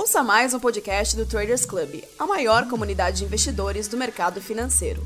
Ouça mais um podcast do Traders Club, a maior comunidade de investidores do mercado financeiro.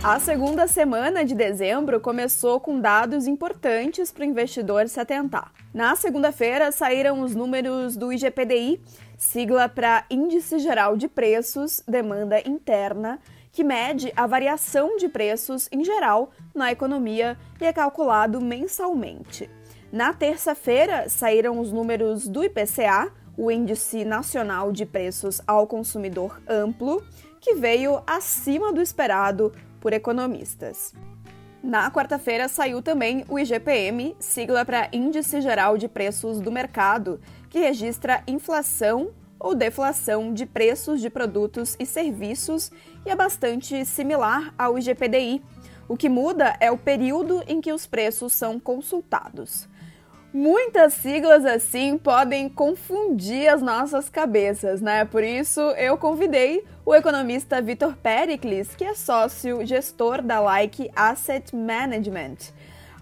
A segunda semana de dezembro começou com dados importantes para o investidor se atentar. Na segunda-feira saíram os números do IGPDI, sigla para Índice Geral de Preços, Demanda Interna, que mede a variação de preços em geral na economia e é calculado mensalmente. Na terça-feira saíram os números do IPCA, o Índice Nacional de Preços ao Consumidor Amplo, que veio acima do esperado por economistas. Na quarta-feira saiu também o IGPM, sigla para Índice Geral de Preços do Mercado, que registra inflação ou deflação de preços de produtos e serviços e é bastante similar ao IGPDI. O que muda é o período em que os preços são consultados. Muitas siglas assim podem confundir as nossas cabeças, né? Por isso eu convidei o economista Vitor Pericles, que é sócio gestor da Like Asset Management.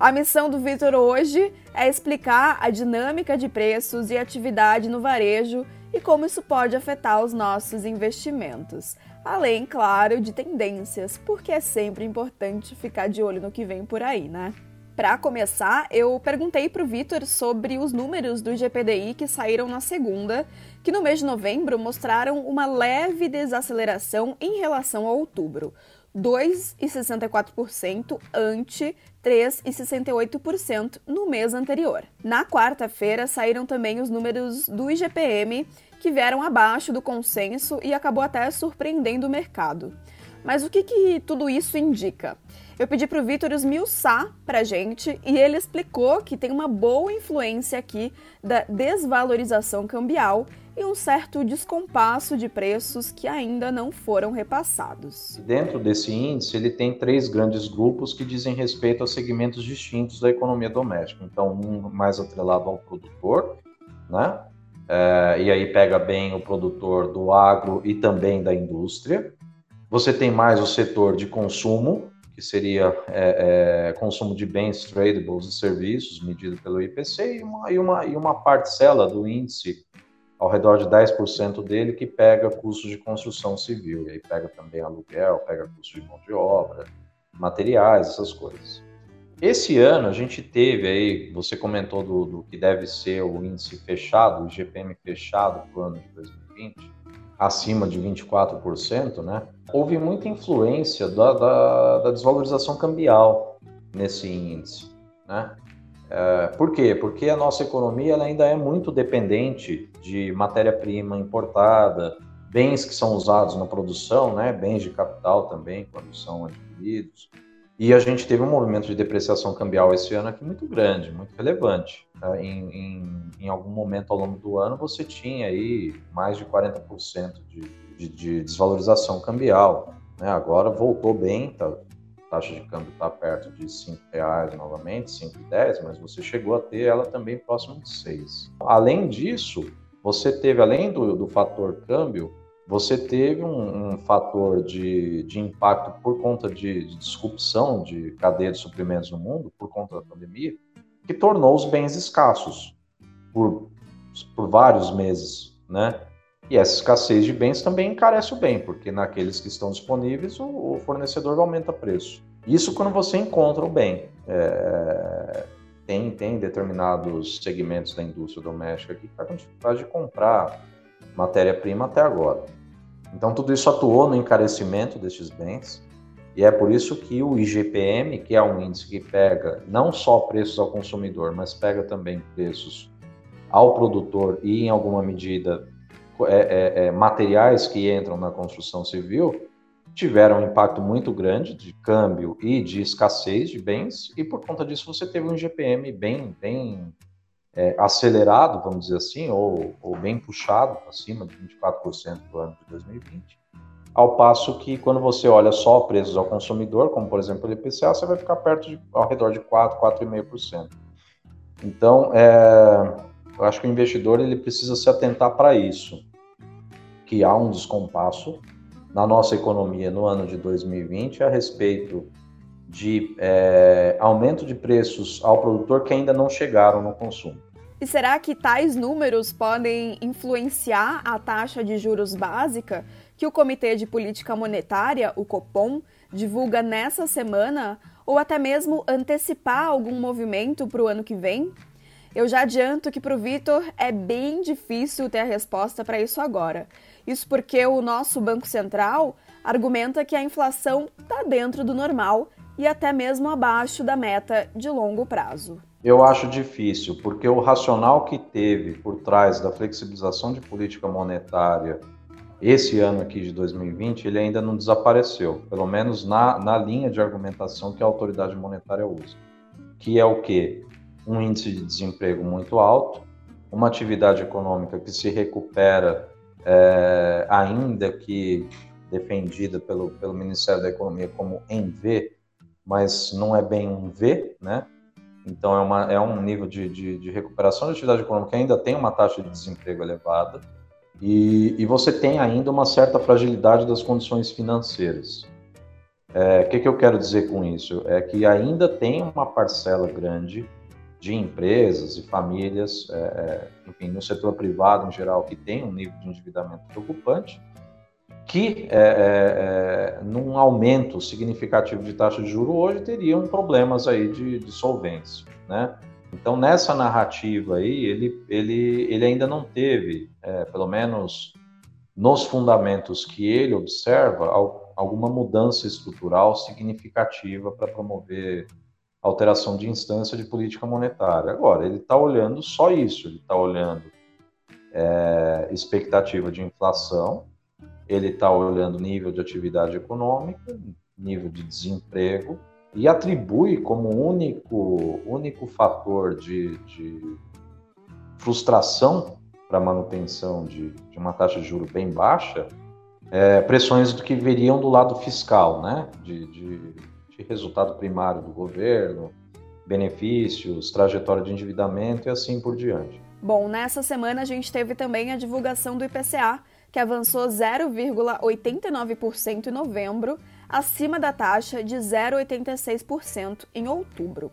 A missão do Vitor hoje é explicar a dinâmica de preços e atividade no varejo e como isso pode afetar os nossos investimentos. Além, claro, de tendências, porque é sempre importante ficar de olho no que vem por aí, né? Para começar, eu perguntei para o Vitor sobre os números do GPDI que saíram na segunda, que no mês de novembro mostraram uma leve desaceleração em relação a outubro. 2,64% ante 3,68% no mês anterior. Na quarta-feira saíram também os números do IGPM, que vieram abaixo do consenso e acabou até surpreendendo o mercado. Mas o que, que tudo isso indica? Eu pedi para o Vitor esmiuçar para gente e ele explicou que tem uma boa influência aqui da desvalorização cambial e um certo descompasso de preços que ainda não foram repassados. Dentro desse índice, ele tem três grandes grupos que dizem respeito a segmentos distintos da economia doméstica. Então, um mais atrelado ao produtor, né? É, e aí pega bem o produtor do agro e também da indústria. Você tem mais o setor de consumo, que seria é, é, consumo de bens tradables e serviços, medido pelo IPC, e uma, e uma, e uma parcela do índice, ao redor de 10% dele, que pega custos de construção civil, e aí pega também aluguel, pega custo de mão de obra, materiais, essas coisas. Esse ano a gente teve aí, você comentou do, do que deve ser o índice fechado, o GPM fechado para o ano de 2020, acima de 24%, né? Houve muita influência da, da, da desvalorização cambial nesse índice, né? É, por quê? Porque a nossa economia ainda é muito dependente de matéria-prima importada, bens que são usados na produção, né? Bens de capital também, quando são adquiridos. E a gente teve um movimento de depreciação cambial esse ano aqui muito grande, muito relevante. Tá? Em, em, em, algum momento ao longo do ano você tinha aí mais de 40% de, de, de, desvalorização cambial. Né? Agora voltou bem, tá, a taxa de câmbio está perto de R$ reais novamente, 5,10, mas você chegou a ter ela também próximo de 6. Além disso, você teve, além do, do fator câmbio, você teve um, um fator de, de, impacto por conta de, de, disrupção de cadeia de suprimentos no mundo, por conta da pandemia, que tornou os bens escassos por, por vários meses, né? E essa escassez de bens também encarece o bem, porque naqueles que estão disponíveis o, o fornecedor aumenta preço. Isso quando você encontra o bem. É, tem, tem determinados segmentos da indústria doméstica que está com dificuldade de comprar matéria-prima até agora. Então, tudo isso atuou no encarecimento destes bens, e é por isso que o IGPM, que é um índice que pega não só preços ao consumidor, mas pega também preços ao produtor e, em alguma medida, é, é, é, materiais que entram na construção civil, tiveram um impacto muito grande de câmbio e de escassez de bens, e por conta disso você teve um IGPM bem, bem é, acelerado, vamos dizer assim, ou, ou bem puxado, acima de 24% do ano de 2020, ao passo que quando você olha só preços ao consumidor, como por exemplo o IPCA, você vai ficar perto de, ao redor de 4, 4,5%. Então, é, eu acho que o investidor ele precisa se atentar para isso, que há um descompasso na nossa economia no ano de 2020 a respeito de é, aumento de preços ao produtor que ainda não chegaram no consumo. E será que tais números podem influenciar a taxa de juros básica que o Comitê de Política Monetária, o Copom, divulga nessa semana ou até mesmo antecipar algum movimento para o ano que vem? Eu já adianto que para o Vitor é bem difícil ter a resposta para isso agora. Isso porque o nosso Banco Central argumenta que a inflação está dentro do normal e até mesmo abaixo da meta de longo prazo. Eu acho difícil, porque o racional que teve por trás da flexibilização de política monetária esse ano aqui de 2020, ele ainda não desapareceu, pelo menos na, na linha de argumentação que a autoridade monetária usa. Que é o quê? Um índice de desemprego muito alto, uma atividade econômica que se recupera, é, ainda que defendida pelo, pelo Ministério da Economia como em V, mas não é bem um V, né? Então é, uma, é um nível de, de, de recuperação da atividade econômica que ainda tem uma taxa de desemprego elevada e, e você tem ainda uma certa fragilidade das condições financeiras. É, o é, que, que eu quero dizer com isso? É que ainda tem uma parcela grande de empresas e famílias, é, é enfim, no setor privado em geral, que tem um nível de endividamento preocupante, que é, é, é, num aumento significativo de taxa de juro hoje teriam problemas aí de, de solvência, né? Então, nessa narrativa aí, ele, ele, ele ainda não teve, é, pelo menos nos fundamentos que ele observa, alguma mudança estrutural significativa para promover alteração de instância de política monetária. Agora, ele está olhando só isso, ele está olhando é, expectativa de inflação, ele está olhando nível de atividade econômica, nível de desemprego, e atribui como único, único fator de, de frustração para a manutenção de, de, uma taxa de juro bem baixa é, pressões do que viriam do lado fiscal, né? De, de, de, resultado primário do governo, benefícios, trajetória de endividamento e assim por diante. Bom, nessa semana a gente teve também a divulgação do IPCA, que avançou 0,89% em novembro, acima da taxa de 0,86% em outubro.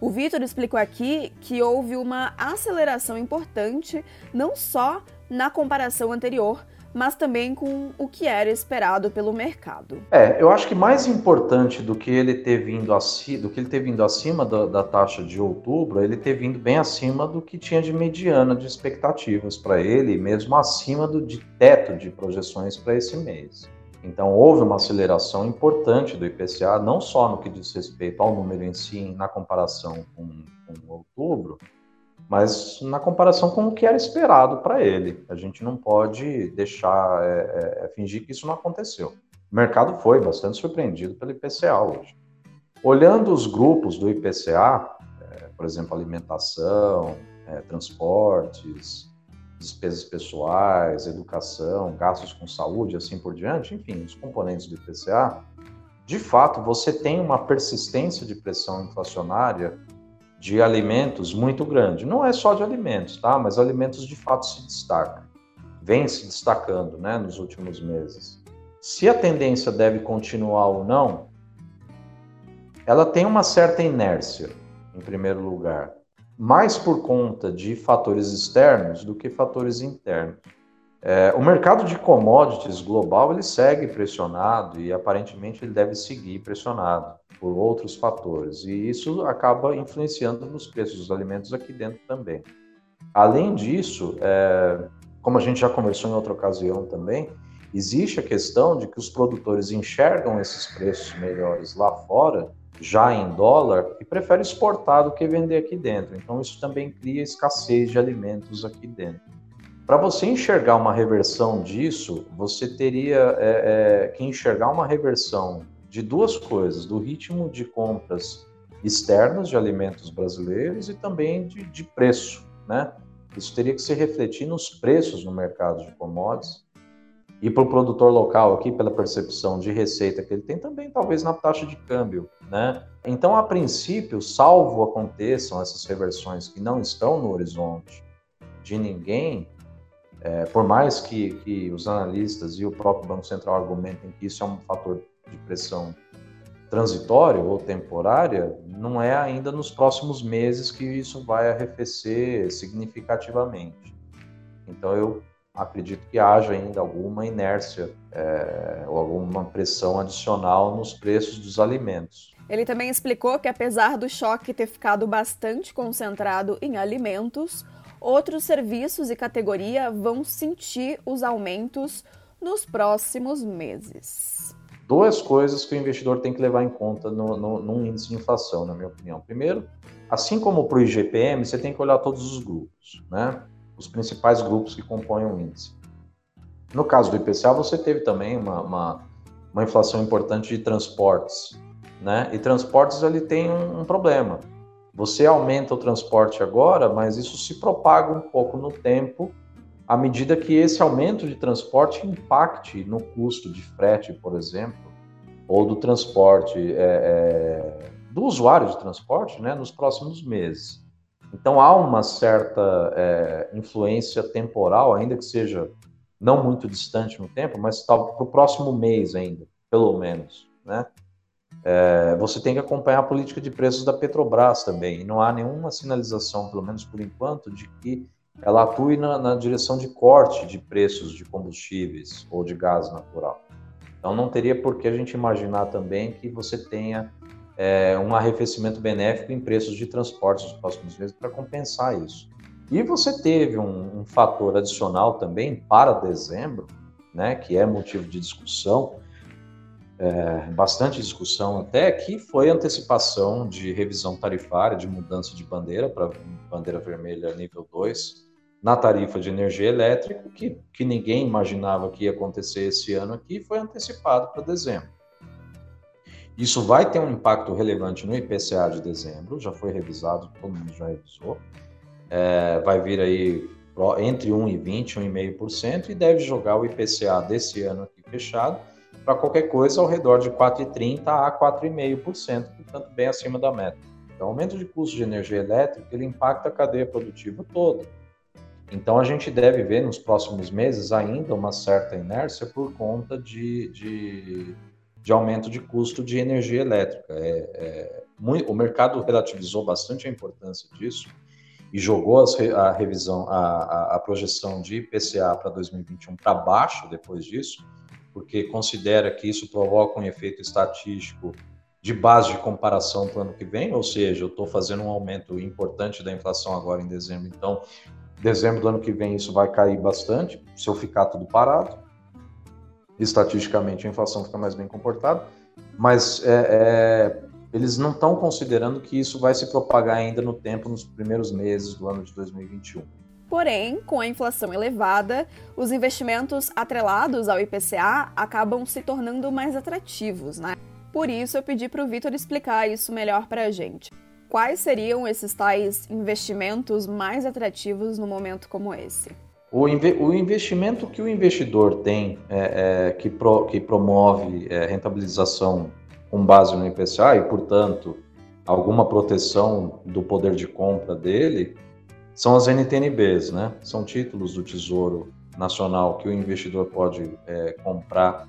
O Vitor explicou aqui que houve uma aceleração importante, não só na comparação anterior, mas também com o que era esperado pelo mercado. É, eu acho que mais importante do que ele ter vindo, acima, do que ele ter vindo acima da, da taxa de outubro, ele ter vindo bem acima do que tinha de mediana de expectativas para ele, mesmo acima do de teto de projeções para esse mês. Então, houve uma aceleração importante do IPCA, não só no que diz respeito ao número em si, na comparação com, com outubro, mas na comparação com o que era esperado para ele. A gente não pode deixar, é, é, é, fingir que isso não aconteceu. O mercado foi bastante surpreendido pelo IPCA hoje. Olhando os grupos do IPCA, é, por exemplo, alimentação, é, transportes, despesas pessoais, educação, gastos com saúde, assim por diante, enfim, os componentes do IPCA, de fato, você tem uma persistência de pressão inflacionária de alimentos muito grande. Não é só de alimentos, tá? Mas alimentos de fato se destacam, vem se destacando, né, nos últimos meses. Se a tendência deve continuar ou não, ela tem uma certa inércia, em primeiro lugar mais por conta de fatores externos do que fatores internos. É, o mercado de commodities global ele segue pressionado e aparentemente ele deve seguir pressionado por outros fatores e isso acaba influenciando nos preços dos alimentos aqui dentro também. Além disso, é, como a gente já conversou em outra ocasião também, existe a questão de que os produtores enxergam esses preços melhores lá fora já em dólar e prefere exportar do que vender aqui dentro. Então, isso também cria escassez de alimentos aqui dentro. Para você enxergar uma reversão disso, você teria é, é, que enxergar uma reversão de duas coisas: do ritmo de compras externas de alimentos brasileiros e também de, de preço. Né? Isso teria que se refletir nos preços no mercado de commodities e para o produtor local aqui, pela percepção de receita que ele tem, também talvez na taxa de câmbio, né? Então, a princípio, salvo aconteçam essas reversões que não estão no horizonte de ninguém, é, por mais que, que os analistas e o próprio Banco Central argumentem que isso é um fator de pressão transitória ou temporária, não é ainda nos próximos meses que isso vai arrefecer significativamente. Então, eu acredito que haja ainda alguma inércia é, ou alguma pressão adicional nos preços dos alimentos. Ele também explicou que, apesar do choque ter ficado bastante concentrado em alimentos, outros serviços e categoria vão sentir os aumentos nos próximos meses. Duas coisas que o investidor tem que levar em conta no, no, num índice de inflação, na minha opinião. Primeiro, assim como para o IGPM, você tem que olhar todos os grupos, né? os principais grupos que compõem o índice. No caso do IPCA, você teve também uma, uma, uma inflação importante de transportes, né? E transportes ele tem um, um problema. Você aumenta o transporte agora, mas isso se propaga um pouco no tempo à medida que esse aumento de transporte impacte no custo de frete, por exemplo, ou do transporte, é, é, do usuário de transporte, né, nos próximos meses. Então há uma certa é, influência temporal, ainda que seja não muito distante no tempo, mas para o próximo mês ainda, pelo menos, né? É, você tem que acompanhar a política de preços da Petrobras também. E não há nenhuma sinalização, pelo menos por enquanto, de que ela atue na, na, direção de corte de preços de combustíveis ou de gás natural. Então não teria por que a gente imaginar também que você tenha é, um arrefecimento benéfico em preços de transporte nos próximos meses para compensar isso. E você teve um, um fator adicional também para dezembro, né, que é motivo de discussão, é, bastante discussão até, que foi antecipação de revisão tarifária, de mudança de bandeira para bandeira vermelha nível 2, na tarifa de energia elétrica, que, que ninguém imaginava que ia acontecer esse ano aqui, foi antecipado para dezembro. Isso vai ter um impacto relevante no IPCA de dezembro, já foi revisado, todo mundo já revisou. É, vai vir aí entre 1,20% e 1,5% e deve jogar o IPCA desse ano aqui fechado para qualquer coisa ao redor de 4,30% a 4,5%, portanto, bem acima da meta. Então, o aumento de custo de energia elétrica ele impacta a cadeia produtiva toda. Então, a gente deve ver nos próximos meses ainda uma certa inércia por conta de, de, de aumento de custo de energia elétrica. É, é, muito, o mercado relativizou bastante a importância disso e jogou as, a revisão, a, a, a projeção de IPCA para 2021 para baixo depois disso, porque considera que isso provoca um efeito estatístico de base de comparação para o ano que vem, ou seja, eu estou fazendo um aumento importante da inflação agora em dezembro, então dezembro do ano que vem isso vai cair bastante, se eu ficar tudo parado. Estatisticamente a inflação fica mais bem comportada, mas é, é, eles não estão considerando que isso vai se propagar ainda no tempo, nos primeiros meses do ano de 2021. Porém, com a inflação elevada, os investimentos atrelados ao IPCA acabam se tornando mais atrativos, né? Por isso, eu pedi para o Vitor explicar isso melhor para a gente. Quais seriam esses tais investimentos mais atrativos no momento como esse? O, inve o investimento que o investidor tem, é, é, que, pro que, promove é, rentabilização com base no IPCA e, portanto, alguma proteção do poder de compra dele, são as NTNBs, né? São títulos do Tesouro Nacional que o investidor pode é, comprar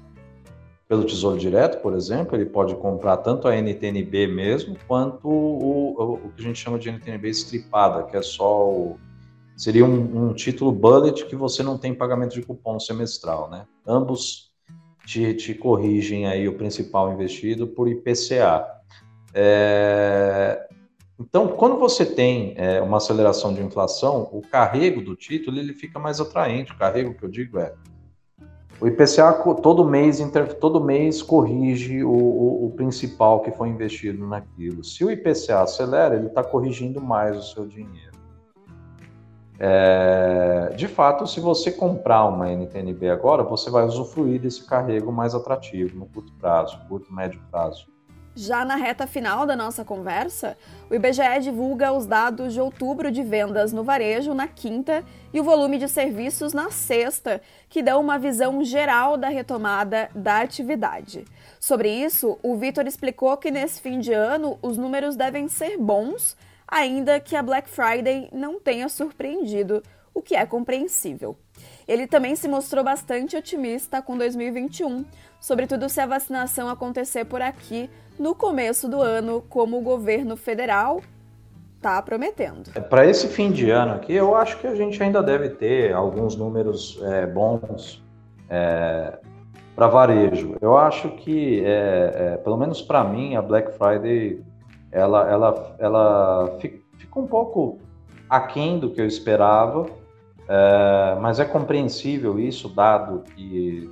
pelo Tesouro Direto, por exemplo, ele pode comprar tanto a NTNB mesmo, quanto o, o, o que a gente chama de NTNB estripada, que é só o, seria um, um, título bullet que você não tem pagamento de cupom semestral, né? Ambos te, te corrigem aí o principal investido por IPCA. É, então, quando você tem é, uma aceleração de inflação, o carrego do título ele fica mais atraente. O carrego que eu digo é o IPCA todo mês, todo mês corrige o, o, o principal que foi investido naquilo. Se o IPCA acelera, ele está corrigindo mais o seu dinheiro. É, de fato, se você comprar uma NTNB agora, você vai usufruir desse carrego mais atrativo no curto prazo, curto médio prazo. Já na reta final da nossa conversa, o IBGE divulga os dados de outubro de vendas no varejo na quinta e o volume de serviços na sexta, que dão uma visão geral da retomada da atividade. Sobre isso, o Vitor explicou que nesse fim de ano os números devem ser bons, ainda que a Black Friday não tenha surpreendido, o que é compreensível. Ele também se mostrou bastante otimista com 2021, sobretudo se a vacinação acontecer por aqui no começo do ano, como o governo federal está prometendo. É, Para esse fim de ano aqui, eu acho que a gente ainda deve ter alguns números é, bons é, para varejo. Eu acho que, é, é pelo menos para mim, a Black Friday ela, ela, ela fica um pouco aquém do que eu esperava, é, mas é compreensível isso, dado que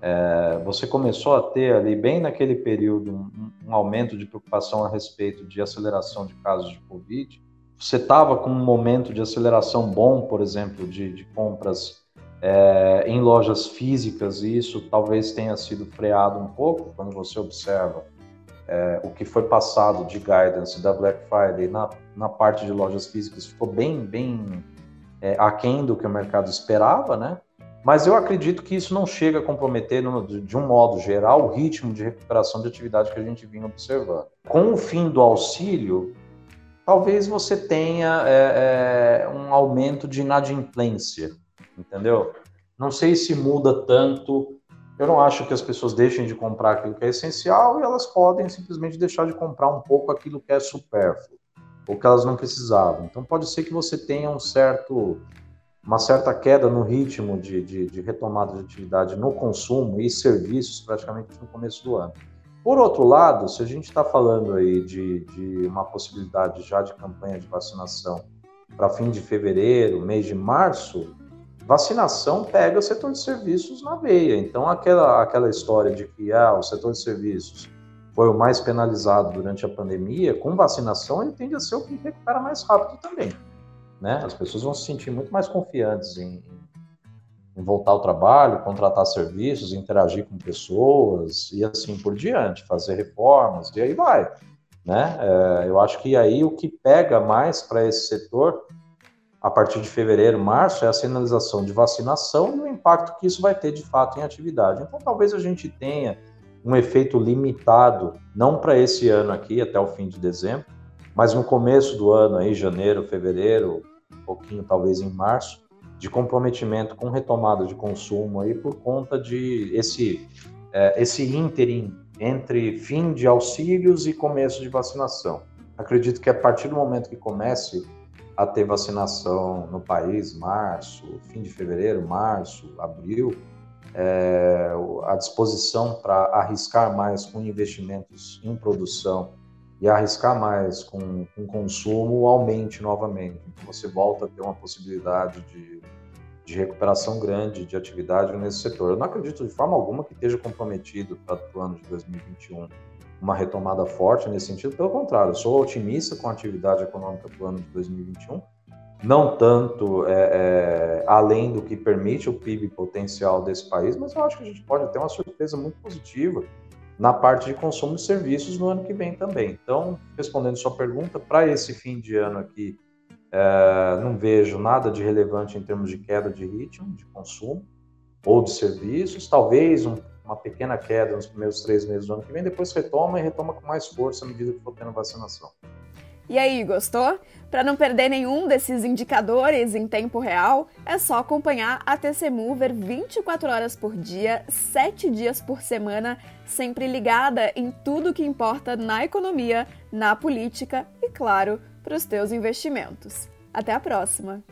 é, você começou a ter ali, bem naquele período, um, um, aumento de preocupação a respeito de aceleração de casos de Covid. Você estava com um momento de aceleração bom, por exemplo, de, de compras é, em lojas físicas, e isso talvez tenha sido freado um pouco quando você observa é, o que foi passado de guidance da Black Friday na, na parte de lojas físicas ficou bem, bem é, aquém do que o mercado esperava, né? Mas eu acredito que isso não chega a comprometer, de um modo geral, o ritmo de recuperação de atividade que a gente vinha observando. Com o fim do auxílio, talvez você tenha é, é, um aumento de inadimplência, entendeu? Não sei se muda tanto. Eu não acho que as pessoas deixem de comprar aquilo que é essencial e elas podem simplesmente deixar de comprar um pouco aquilo que é supérfluo ou que elas não precisavam. Então pode ser que você tenha um certo uma certa queda no ritmo de, de, de, retomada de atividade no consumo e serviços praticamente no começo do ano. Por outro lado, se a gente está falando aí de, de, uma possibilidade já de campanha de vacinação para fim de fevereiro, mês de março, vacinação pega o setor de serviços na veia. Então, aquela, aquela história de que ah, o setor de serviços foi o mais penalizado durante a pandemia, com vacinação ele tende a ser o que recupera mais rápido também né? As pessoas vão se sentir muito mais confiantes em, em voltar ao trabalho, contratar serviços, interagir com pessoas e assim por diante, fazer reformas e aí vai, né? É, eu acho que aí o que pega mais para esse setor a partir de fevereiro, março, é a sinalização de vacinação e o impacto que isso vai ter de fato em atividade. Então, talvez a gente tenha um efeito limitado, não para esse ano aqui, até o fim de dezembro, mas no começo do ano, aí, janeiro, fevereiro, um pouquinho talvez em março, de comprometimento com retomada de consumo aí por conta de esse, é, esse ínterim entre fim de auxílios e começo de vacinação. Acredito que a partir do momento que comece a ter vacinação no país, março, fim de fevereiro, março, abril, é, a disposição para arriscar mais com investimentos em produção e arriscar mais com, com consumo aumente novamente. Então você volta a ter uma possibilidade de, de recuperação grande de atividade nesse setor. Eu não acredito de forma alguma que esteja comprometido para o ano de 2021 uma retomada forte nesse sentido, pelo contrário, sou otimista com a atividade econômica do ano de 2021, não tanto é, é, além do que permite o PIB potencial desse país, mas eu acho que a gente pode ter uma surpresa muito positiva na parte de consumo de serviços no ano que vem também. Então, respondendo sua pergunta, para esse fim de ano aqui, é, não vejo nada de relevante em termos de queda de ritmo de consumo ou de serviços, talvez um, uma pequena queda nos primeiros três meses do ano que vem, depois retoma e retoma com mais força à medida que for tendo vacinação. E aí, gostou? Para não perder nenhum desses indicadores em tempo real, é só acompanhar a TC Mover 24 horas por dia, 7 dias por semana, sempre ligada em tudo que importa na economia, na política e, claro, para os teus investimentos. Até a próxima!